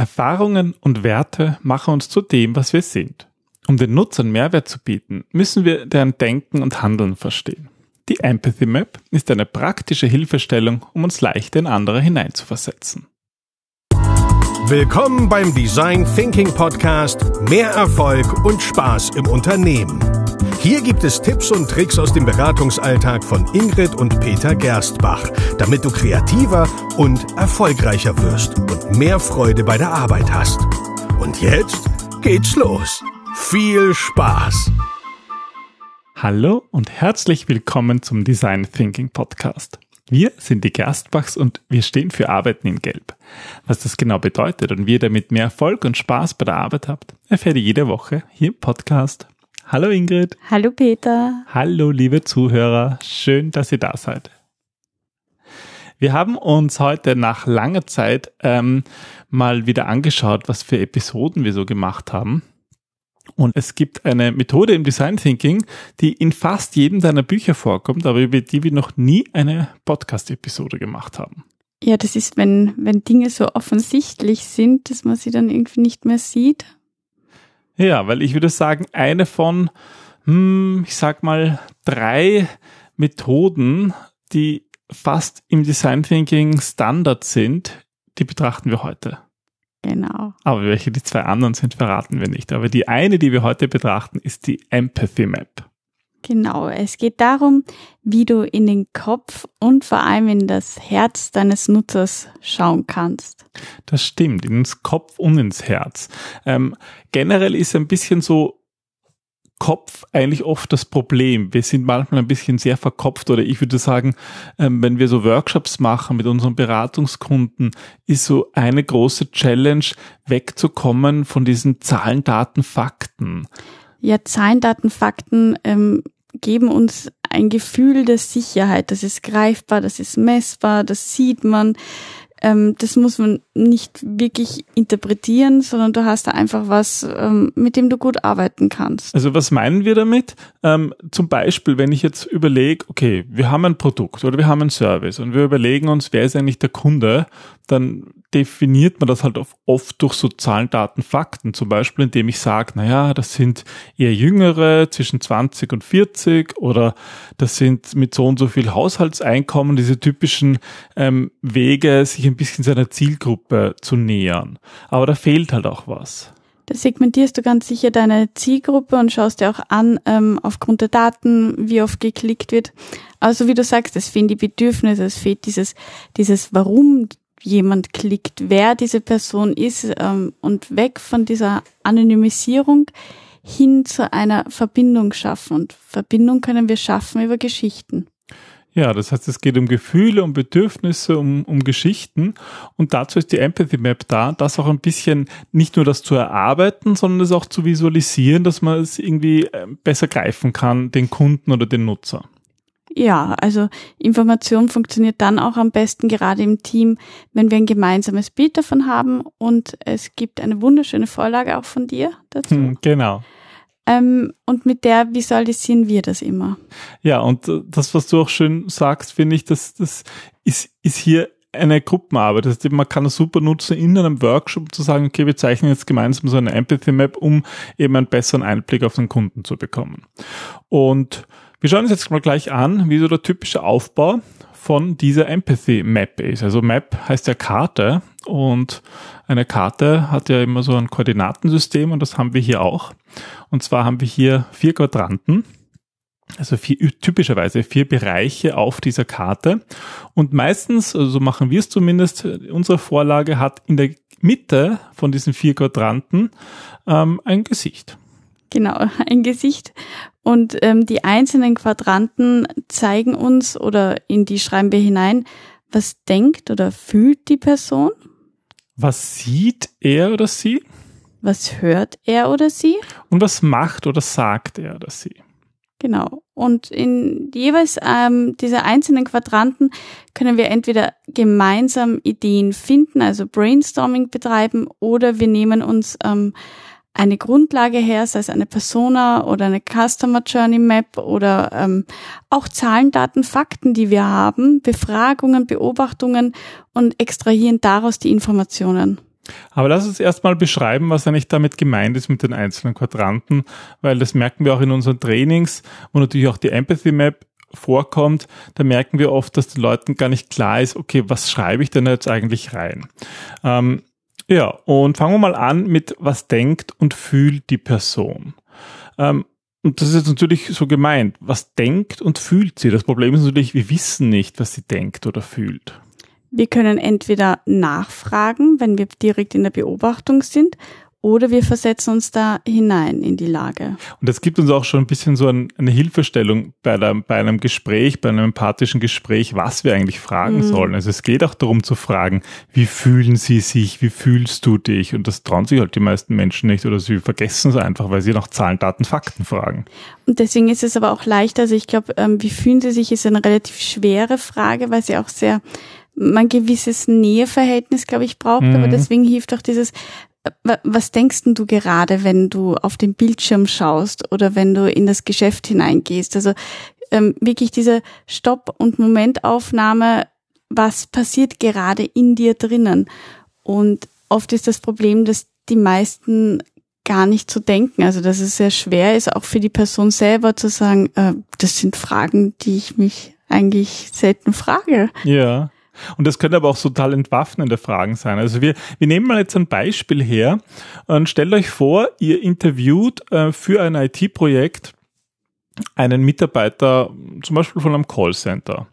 Erfahrungen und Werte machen uns zu dem, was wir sind. Um den Nutzern Mehrwert zu bieten, müssen wir deren Denken und Handeln verstehen. Die Empathy Map ist eine praktische Hilfestellung, um uns leichter in andere hineinzuversetzen. Willkommen beim Design Thinking Podcast Mehr Erfolg und Spaß im Unternehmen. Hier gibt es Tipps und Tricks aus dem Beratungsalltag von Ingrid und Peter Gerstbach, damit du kreativer und erfolgreicher wirst und mehr Freude bei der Arbeit hast. Und jetzt geht's los. Viel Spaß! Hallo und herzlich willkommen zum Design Thinking Podcast. Wir sind die Gerstbachs und wir stehen für Arbeiten in Gelb. Was das genau bedeutet und wie ihr damit mehr Erfolg und Spaß bei der Arbeit habt, erfährt ihr jede Woche hier im Podcast. Hallo Ingrid. Hallo Peter. Hallo liebe Zuhörer. Schön, dass ihr da seid. Wir haben uns heute nach langer Zeit ähm, mal wieder angeschaut, was für Episoden wir so gemacht haben. Und es gibt eine Methode im Design Thinking, die in fast jedem deiner Bücher vorkommt, aber über die wir noch nie eine Podcast-Episode gemacht haben. Ja, das ist, wenn, wenn Dinge so offensichtlich sind, dass man sie dann irgendwie nicht mehr sieht. Ja, weil ich würde sagen, eine von, hm, ich sag mal, drei Methoden, die fast im Design Thinking Standard sind, die betrachten wir heute. Genau. Aber welche die zwei anderen sind, verraten wir nicht. Aber die eine, die wir heute betrachten, ist die Empathy Map. Genau, es geht darum, wie du in den Kopf und vor allem in das Herz deines Nutzers schauen kannst. Das stimmt, ins Kopf und ins Herz. Ähm, generell ist ein bisschen so Kopf eigentlich oft das Problem. Wir sind manchmal ein bisschen sehr verkopft oder ich würde sagen, ähm, wenn wir so Workshops machen mit unseren Beratungskunden, ist so eine große Challenge, wegzukommen von diesen Zahlen, Daten, Fakten. Ja, Zahlen, Daten, Fakten ähm, geben uns ein Gefühl der Sicherheit. Das ist greifbar, das ist messbar, das sieht man ähm, das muss man nicht wirklich interpretieren, sondern du hast da einfach was, ähm, mit dem du gut arbeiten kannst. Also was meinen wir damit? Ähm, zum Beispiel, wenn ich jetzt überlege, okay, wir haben ein Produkt oder wir haben einen Service und wir überlegen uns, wer ist eigentlich der Kunde, dann definiert man das halt oft durch so Zahlen, Daten, Fakten. Zum Beispiel, indem ich sage, naja, das sind eher Jüngere zwischen 20 und 40 oder das sind mit so und so viel Haushaltseinkommen, diese typischen ähm, Wege, sich ein bisschen seiner Zielgruppe zu nähern. Aber da fehlt halt auch was. Da segmentierst du ganz sicher deine Zielgruppe und schaust dir auch an, ähm, aufgrund der Daten, wie oft geklickt wird. Also wie du sagst, es fehlen die Bedürfnisse, es fehlt dieses, dieses Warum jemand klickt, wer diese Person ist ähm, und weg von dieser Anonymisierung hin zu einer Verbindung schaffen. Und Verbindung können wir schaffen über Geschichten. Ja, das heißt, es geht um Gefühle, um Bedürfnisse, um, um Geschichten. Und dazu ist die Empathy Map da, das auch ein bisschen nicht nur das zu erarbeiten, sondern es auch zu visualisieren, dass man es irgendwie äh, besser greifen kann, den Kunden oder den Nutzer. Ja, also Information funktioniert dann auch am besten gerade im Team, wenn wir ein gemeinsames Bild davon haben und es gibt eine wunderschöne Vorlage auch von dir dazu. Hm, genau. Ähm, und mit der visualisieren wir das immer. Ja, und äh, das, was du auch schön sagst, finde ich, das, das ist, ist hier eine Gruppenarbeit. Das heißt, man kann das super nutzen in einem Workshop zu sagen, okay, wir zeichnen jetzt gemeinsam so eine Empathy Map, um eben einen besseren Einblick auf den Kunden zu bekommen. Und wir schauen uns jetzt mal gleich an, wie so der typische Aufbau von dieser Empathy Map ist. Also Map heißt ja Karte und eine Karte hat ja immer so ein Koordinatensystem und das haben wir hier auch. Und zwar haben wir hier vier Quadranten, also vier, typischerweise vier Bereiche auf dieser Karte. Und meistens, also so machen wir es zumindest, unsere Vorlage hat in der Mitte von diesen vier Quadranten ähm, ein Gesicht. Genau, ein Gesicht. Und ähm, die einzelnen Quadranten zeigen uns oder in die schreiben wir hinein, was denkt oder fühlt die Person. Was sieht er oder sie? Was hört er oder sie? Und was macht oder sagt er oder sie? Genau. Und in jeweils ähm, diese einzelnen Quadranten können wir entweder gemeinsam Ideen finden, also Brainstorming betreiben, oder wir nehmen uns ähm, eine Grundlage her, sei es eine Persona oder eine Customer Journey Map oder ähm, auch Zahlen, Daten, Fakten, die wir haben, Befragungen, Beobachtungen und extrahieren daraus die Informationen. Aber lass uns erstmal beschreiben, was eigentlich damit gemeint ist mit den einzelnen Quadranten, weil das merken wir auch in unseren Trainings, wo natürlich auch die Empathy Map vorkommt, da merken wir oft, dass den Leuten gar nicht klar ist, okay, was schreibe ich denn jetzt eigentlich rein? Ähm, ja, und fangen wir mal an mit, was denkt und fühlt die Person. Ähm, und das ist jetzt natürlich so gemeint. Was denkt und fühlt sie? Das Problem ist natürlich, wir wissen nicht, was sie denkt oder fühlt. Wir können entweder nachfragen, wenn wir direkt in der Beobachtung sind, oder wir versetzen uns da hinein in die Lage. Und das gibt uns auch schon ein bisschen so ein, eine Hilfestellung bei, der, bei, einem Gespräch, bei einem empathischen Gespräch, was wir eigentlich fragen mhm. sollen. Also es geht auch darum zu fragen, wie fühlen sie sich, wie fühlst du dich? Und das trauen sich halt die meisten Menschen nicht oder sie vergessen es einfach, weil sie nach Zahlen, Daten, Fakten fragen. Und deswegen ist es aber auch leichter. Also ich glaube, ähm, wie fühlen sie sich, ist eine relativ schwere Frage, weil sie auch sehr ein gewisses Näheverhältnis, glaube ich, braucht. Mhm. Aber deswegen hilft auch dieses, was denkst du gerade, wenn du auf den Bildschirm schaust oder wenn du in das Geschäft hineingehst? Also ähm, wirklich diese Stopp- und Momentaufnahme, was passiert gerade in dir drinnen? Und oft ist das Problem, dass die meisten gar nicht zu denken. Also dass es sehr schwer ist, auch für die Person selber zu sagen, äh, das sind Fragen, die ich mich eigentlich selten frage. Ja. Und das könnte aber auch total entwaffnende Fragen sein. Also wir, wir nehmen mal jetzt ein Beispiel her und stellt euch vor, ihr interviewt äh, für ein IT-Projekt einen Mitarbeiter zum Beispiel von einem Callcenter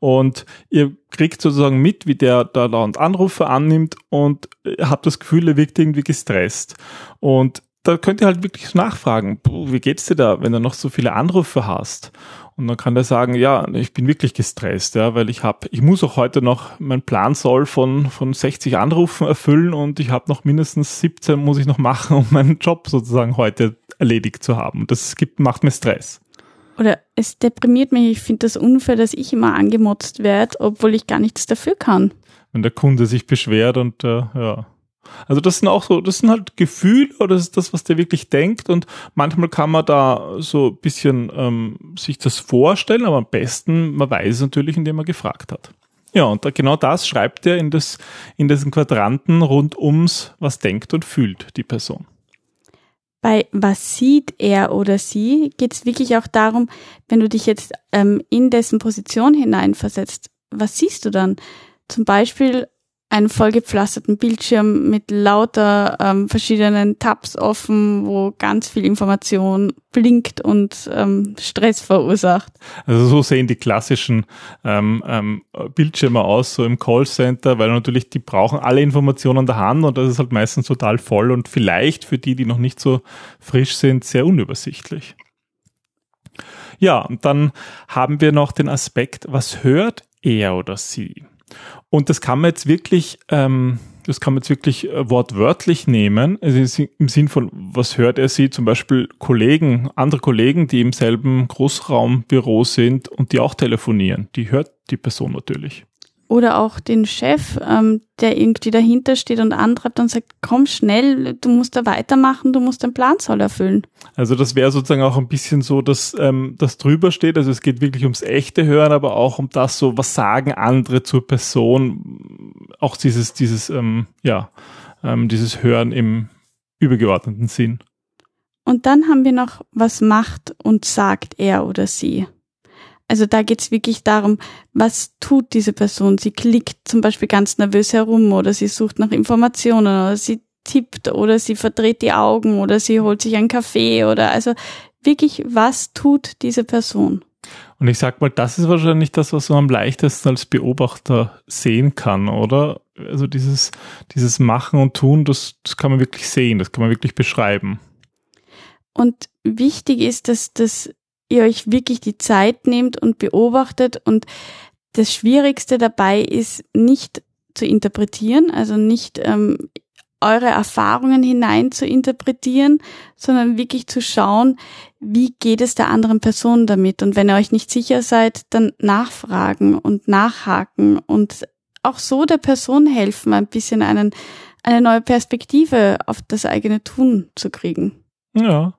und ihr kriegt sozusagen mit, wie der da dauernd Anrufe annimmt und habt das Gefühl, er wirkt irgendwie gestresst und da könnt ihr halt wirklich nachfragen, wie geht's dir da, wenn du noch so viele Anrufe hast? Und dann kann der sagen, ja, ich bin wirklich gestresst, ja, weil ich habe, ich muss auch heute noch, mein Plan soll von, von 60 Anrufen erfüllen und ich habe noch mindestens 17 muss ich noch machen, um meinen Job sozusagen heute erledigt zu haben. Und das gibt, macht mir Stress. Oder es deprimiert mich, ich finde das unfair, dass ich immer angemotzt werde, obwohl ich gar nichts dafür kann. Wenn der Kunde sich beschwert und äh, ja. Also das sind auch so, das sind halt Gefühle oder das ist das, was der wirklich denkt und manchmal kann man da so ein bisschen ähm, sich das vorstellen, aber am besten, man weiß es natürlich, indem man gefragt hat. Ja, und da, genau das schreibt er in, das, in diesen Quadranten rund ums, was denkt und fühlt die Person. Bei was sieht er oder sie geht es wirklich auch darum, wenn du dich jetzt ähm, in dessen Position hineinversetzt, was siehst du dann? Zum Beispiel einen vollgepflasterten Bildschirm mit lauter ähm, verschiedenen Tabs offen, wo ganz viel Information blinkt und ähm, Stress verursacht. Also so sehen die klassischen ähm, ähm, Bildschirme aus, so im Callcenter, weil natürlich die brauchen alle Informationen an der Hand und das ist halt meistens total voll und vielleicht für die, die noch nicht so frisch sind, sehr unübersichtlich. Ja, und dann haben wir noch den Aspekt, was hört er oder sie? Und das kann man jetzt wirklich, ähm, das kann man jetzt wirklich äh, wortwörtlich nehmen, also im Sinn von, was hört er sie, zum Beispiel Kollegen, andere Kollegen, die im selben Großraumbüro sind und die auch telefonieren, die hört die Person natürlich oder auch den Chef, ähm, der irgendwie dahinter steht und antreibt und sagt, komm schnell, du musst da weitermachen, du musst den Plan soll erfüllen. Also das wäre sozusagen auch ein bisschen so, dass ähm, das drüber steht. Also es geht wirklich ums echte Hören, aber auch um das so, was sagen andere zur Person. Auch dieses, dieses, ähm, ja, ähm, dieses Hören im übergeordneten Sinn. Und dann haben wir noch, was macht und sagt er oder sie. Also da geht's wirklich darum, was tut diese Person? Sie klickt zum Beispiel ganz nervös herum oder sie sucht nach Informationen oder sie tippt oder sie verdreht die Augen oder sie holt sich einen Kaffee oder also wirklich, was tut diese Person? Und ich sag mal, das ist wahrscheinlich das, was man am leichtesten als Beobachter sehen kann, oder? Also dieses, dieses Machen und Tun, das, das kann man wirklich sehen, das kann man wirklich beschreiben. Und wichtig ist, dass das ihr euch wirklich die Zeit nehmt und beobachtet. Und das Schwierigste dabei ist nicht zu interpretieren, also nicht ähm, eure Erfahrungen hinein zu interpretieren, sondern wirklich zu schauen, wie geht es der anderen Person damit. Und wenn ihr euch nicht sicher seid, dann nachfragen und nachhaken und auch so der Person helfen, ein bisschen einen, eine neue Perspektive auf das eigene Tun zu kriegen. Ja,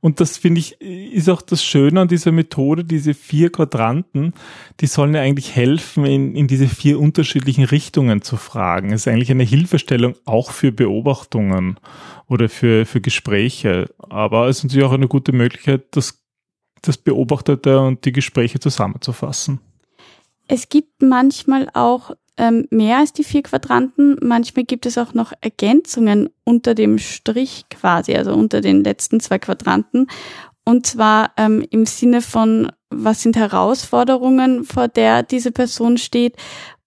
Und das finde ich, ist auch das Schöne an dieser Methode, diese vier Quadranten, die sollen ja eigentlich helfen, in, in diese vier unterschiedlichen Richtungen zu fragen. Es ist eigentlich eine Hilfestellung auch für Beobachtungen oder für, für Gespräche. Aber es ist natürlich auch eine gute Möglichkeit, das, das Beobachtete und die Gespräche zusammenzufassen. Es gibt manchmal auch ähm, mehr als die vier Quadranten. Manchmal gibt es auch noch Ergänzungen unter dem Strich quasi, also unter den letzten zwei Quadranten. Und zwar ähm, im Sinne von, was sind Herausforderungen, vor der diese Person steht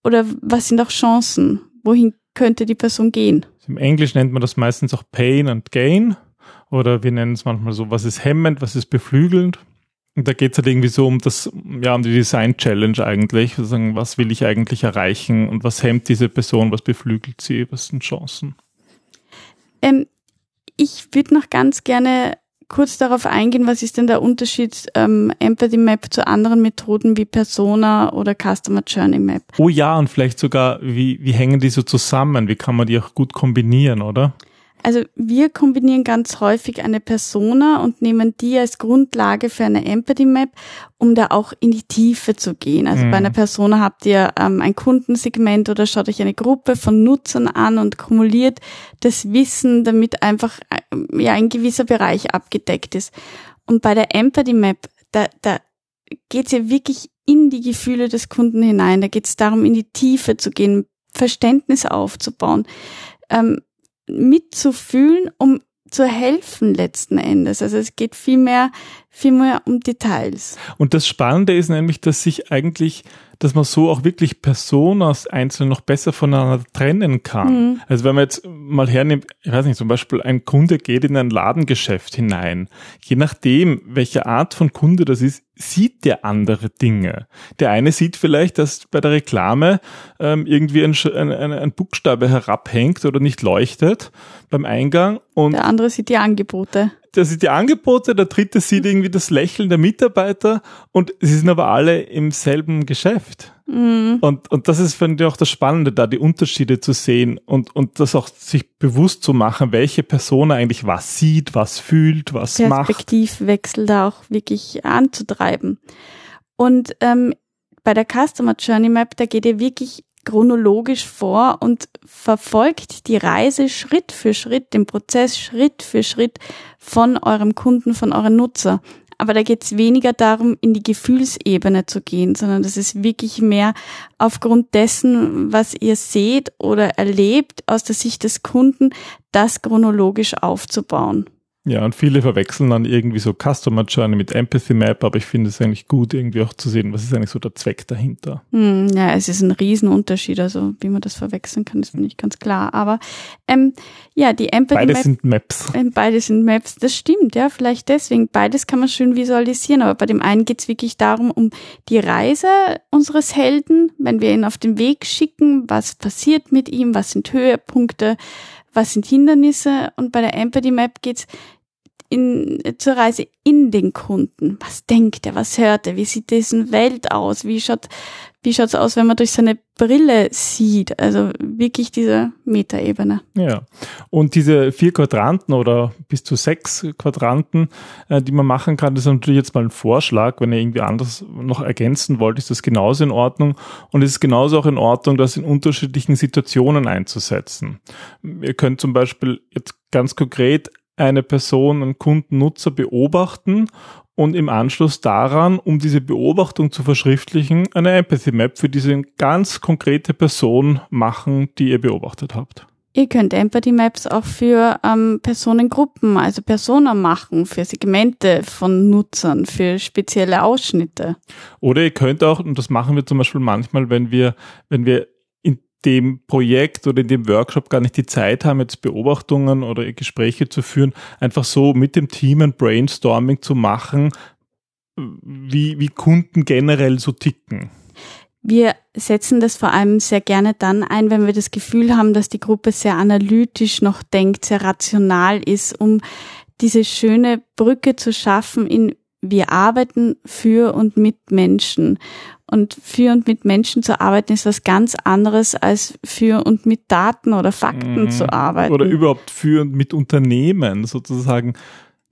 oder was sind auch Chancen? Wohin könnte die Person gehen? Im Englisch nennt man das meistens auch Pain and Gain oder wir nennen es manchmal so, was ist hemmend, was ist beflügelnd. Da geht es halt irgendwie so um das, ja, um die Design-Challenge eigentlich. Sagen, was will ich eigentlich erreichen und was hemmt diese Person, was beflügelt sie, was sind Chancen? Ähm, ich würde noch ganz gerne kurz darauf eingehen, was ist denn der Unterschied ähm, Empathy Map zu anderen Methoden wie Persona oder Customer Journey Map? Oh ja, und vielleicht sogar, wie, wie hängen die so zusammen? Wie kann man die auch gut kombinieren, oder? Also wir kombinieren ganz häufig eine Persona und nehmen die als Grundlage für eine Empathy Map, um da auch in die Tiefe zu gehen. Also mhm. bei einer Persona habt ihr ähm, ein Kundensegment oder schaut euch eine Gruppe von Nutzern an und kumuliert das Wissen, damit einfach äh, ja ein gewisser Bereich abgedeckt ist. Und bei der Empathy Map, da, da geht es ja wirklich in die Gefühle des Kunden hinein. Da geht es darum, in die Tiefe zu gehen, Verständnis aufzubauen. Ähm, mitzufühlen, um zu helfen letzten Endes. Also es geht viel mehr, viel mehr um Details. Und das Spannende ist nämlich, dass sich eigentlich dass man so auch wirklich Personas einzeln noch besser voneinander trennen kann. Mhm. Also wenn man jetzt mal hernimmt, ich weiß nicht, zum Beispiel ein Kunde geht in ein Ladengeschäft hinein. Je nachdem, welche Art von Kunde das ist, sieht der andere Dinge. Der eine sieht vielleicht, dass bei der Reklame ähm, irgendwie ein, ein, ein Buchstabe herabhängt oder nicht leuchtet beim Eingang. Und der andere sieht die Angebote der sieht die Angebote, der dritte sieht irgendwie das Lächeln der Mitarbeiter und sie sind aber alle im selben Geschäft. Mhm. Und, und das ist, finde ich, auch das Spannende, da die Unterschiede zu sehen und, und das auch sich bewusst zu machen, welche Person eigentlich was sieht, was fühlt, was macht. Perspektivwechsel da auch wirklich anzutreiben. Und ähm, bei der Customer Journey Map, da geht ihr wirklich chronologisch vor und verfolgt die Reise Schritt für Schritt, den Prozess Schritt für Schritt von eurem Kunden, von eurem Nutzer. Aber da geht es weniger darum, in die Gefühlsebene zu gehen, sondern das ist wirklich mehr aufgrund dessen, was ihr seht oder erlebt aus der Sicht des Kunden, das chronologisch aufzubauen. Ja, und viele verwechseln dann irgendwie so Customer Journey mit Empathy Map, aber ich finde es eigentlich gut, irgendwie auch zu sehen, was ist eigentlich so der Zweck dahinter. Hm, ja, es ist ein Riesenunterschied, also wie man das verwechseln kann, ist mir nicht ganz klar. Aber ähm, ja, die Empathy Beide Map, sind Maps. Ähm, beide sind Maps, das stimmt, ja, vielleicht deswegen. Beides kann man schön visualisieren, aber bei dem einen geht es wirklich darum, um die Reise unseres Helden, wenn wir ihn auf den Weg schicken, was passiert mit ihm, was sind Höhepunkte, was sind Hindernisse? Und bei der Empathy Map geht's in, zur Reise in den Kunden. Was denkt er, was hört er, wie sieht dessen Welt aus, wie schaut wie schaut's aus, wenn man durch seine Brille sieht? Also wirklich diese Metaebene. Ja. Und diese vier Quadranten oder bis zu sechs Quadranten, äh, die man machen kann, das ist natürlich jetzt mal ein Vorschlag. Wenn ihr irgendwie anders noch ergänzen wollt, ist das genauso in Ordnung. Und es ist genauso auch in Ordnung, das in unterschiedlichen Situationen einzusetzen. Ihr könnt zum Beispiel jetzt ganz konkret eine Person, einen Kunden, Nutzer beobachten und im Anschluss daran, um diese Beobachtung zu verschriftlichen, eine Empathy Map für diese ganz konkrete Person machen, die ihr beobachtet habt. Ihr könnt Empathy Maps auch für ähm, Personengruppen, also Persona machen, für Segmente von Nutzern, für spezielle Ausschnitte. Oder ihr könnt auch, und das machen wir zum Beispiel manchmal, wenn wir, wenn wir dem Projekt oder in dem Workshop gar nicht die Zeit haben, jetzt Beobachtungen oder Gespräche zu führen, einfach so mit dem Team ein Brainstorming zu machen, wie, wie Kunden generell so ticken. Wir setzen das vor allem sehr gerne dann ein, wenn wir das Gefühl haben, dass die Gruppe sehr analytisch noch denkt, sehr rational ist, um diese schöne Brücke zu schaffen in wir arbeiten für und mit Menschen. Und für und mit Menschen zu arbeiten ist was ganz anderes als für und mit Daten oder Fakten mhm. zu arbeiten. Oder überhaupt für und mit Unternehmen sozusagen.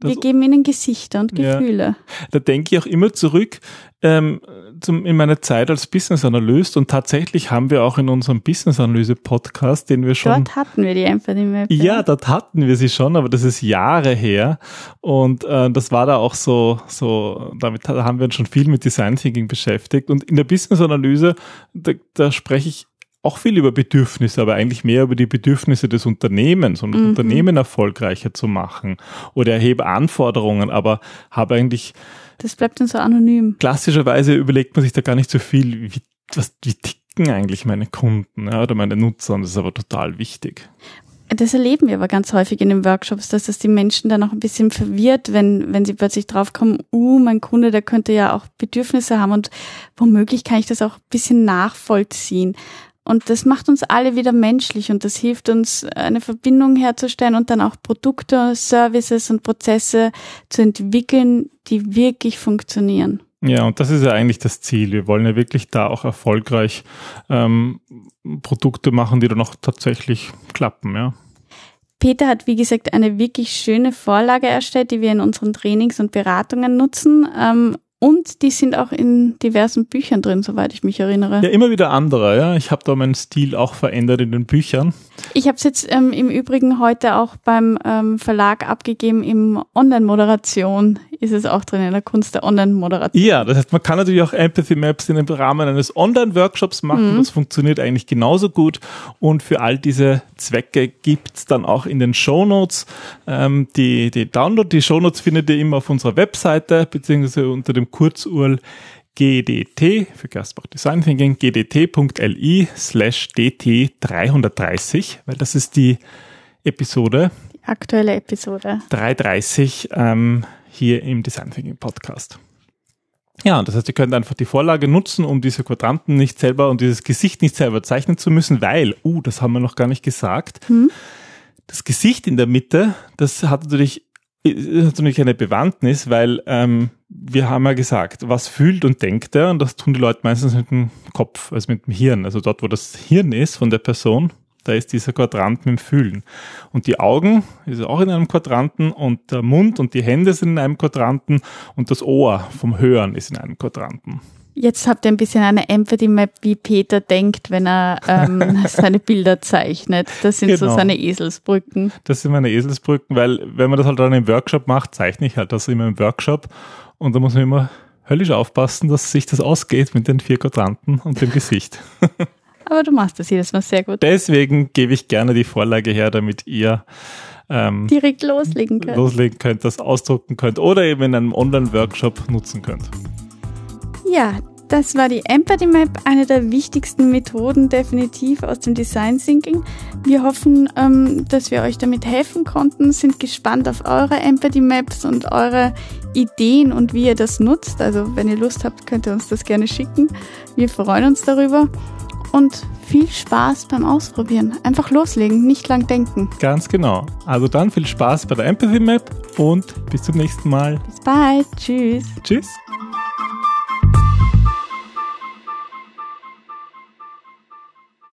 Wir geben ihnen Gesichter und Gefühle. Ja. Da denke ich auch immer zurück ähm, zum, in meiner Zeit als Business Analyst und tatsächlich haben wir auch in unserem Business Analyse Podcast, den wir schon. Dort hatten wir die Empathy Map. Ja, dort hatten wir sie schon, aber das ist Jahre her und äh, das war da auch so, so, damit haben wir uns schon viel mit Design Thinking beschäftigt und in der Business Analyse, da, da spreche ich auch viel über Bedürfnisse, aber eigentlich mehr über die Bedürfnisse des Unternehmens, um das mhm. Unternehmen erfolgreicher zu machen oder erhebe Anforderungen, aber habe eigentlich. Das bleibt dann so anonym. Klassischerweise überlegt man sich da gar nicht so viel, wie, was, wie ticken eigentlich meine Kunden ja, oder meine Nutzer und das ist aber total wichtig. Das erleben wir aber ganz häufig in den Workshops, dass das die Menschen dann auch ein bisschen verwirrt, wenn, wenn sie plötzlich draufkommen, uh, mein Kunde, der könnte ja auch Bedürfnisse haben und womöglich kann ich das auch ein bisschen nachvollziehen. Und das macht uns alle wieder menschlich und das hilft uns, eine Verbindung herzustellen und dann auch Produkte, Services und Prozesse zu entwickeln, die wirklich funktionieren. Ja, und das ist ja eigentlich das Ziel. Wir wollen ja wirklich da auch erfolgreich ähm, Produkte machen, die dann auch tatsächlich klappen, ja. Peter hat, wie gesagt, eine wirklich schöne Vorlage erstellt, die wir in unseren Trainings und Beratungen nutzen. Ähm, und die sind auch in diversen Büchern drin, soweit ich mich erinnere. Ja, immer wieder andere, ja. Ich habe da meinen Stil auch verändert in den Büchern. Ich habe es jetzt ähm, im Übrigen heute auch beim ähm, Verlag abgegeben im Online-Moderation ist es auch drin, in der Kunst der Online-Moderation. Ja, das heißt, man kann natürlich auch Empathy Maps in dem Rahmen eines Online-Workshops machen. Mhm. Das funktioniert eigentlich genauso gut. Und für all diese Zwecke gibt's dann auch in den Show Notes ähm, die, die Download. Die Show Notes findet ihr immer auf unserer Webseite, beziehungsweise unter dem Kurzurl GDT für Gerstbach Design Thinking, gdt.li slash dt330, weil das ist die Episode. Die aktuelle Episode. 330 ähm, hier im Design Thinking Podcast. Ja, das heißt, ihr könnt einfach die Vorlage nutzen, um diese Quadranten nicht selber und dieses Gesicht nicht selber zeichnen zu müssen, weil, uh, das haben wir noch gar nicht gesagt, hm? das Gesicht in der Mitte, das hat natürlich, hat natürlich eine Bewandtnis, weil ähm, wir haben ja gesagt, was fühlt und denkt er, und das tun die Leute meistens mit dem Kopf, also mit dem Hirn, also dort, wo das Hirn ist von der Person, da ist dieser Quadrant mit dem Fühlen. Und die Augen ist auch in einem Quadranten und der Mund und die Hände sind in einem Quadranten und das Ohr vom Hören ist in einem Quadranten. Jetzt habt ihr ein bisschen eine Empathy Map, wie Peter denkt, wenn er ähm, seine Bilder zeichnet. Das sind genau. so seine Eselsbrücken. Das sind meine Eselsbrücken, weil wenn man das halt dann im Workshop macht, zeichne ich halt das immer im Workshop und da muss man immer höllisch aufpassen, dass sich das ausgeht mit den vier Quadranten und dem Gesicht. Aber du machst das jedes Mal sehr gut. Deswegen gebe ich gerne die Vorlage her, damit ihr ähm, direkt loslegen könnt. Loslegen könnt, das ausdrucken könnt oder eben in einem Online-Workshop nutzen könnt. Ja, das war die Empathy Map, eine der wichtigsten Methoden definitiv aus dem Design Thinking. Wir hoffen, ähm, dass wir euch damit helfen konnten, sind gespannt auf eure Empathy Maps und eure Ideen und wie ihr das nutzt. Also wenn ihr Lust habt, könnt ihr uns das gerne schicken. Wir freuen uns darüber und viel Spaß beim Ausprobieren. Einfach loslegen, nicht lang denken. Ganz genau. Also dann viel Spaß bei der Empathy Map und bis zum nächsten Mal. Bis bald. Tschüss. Tschüss.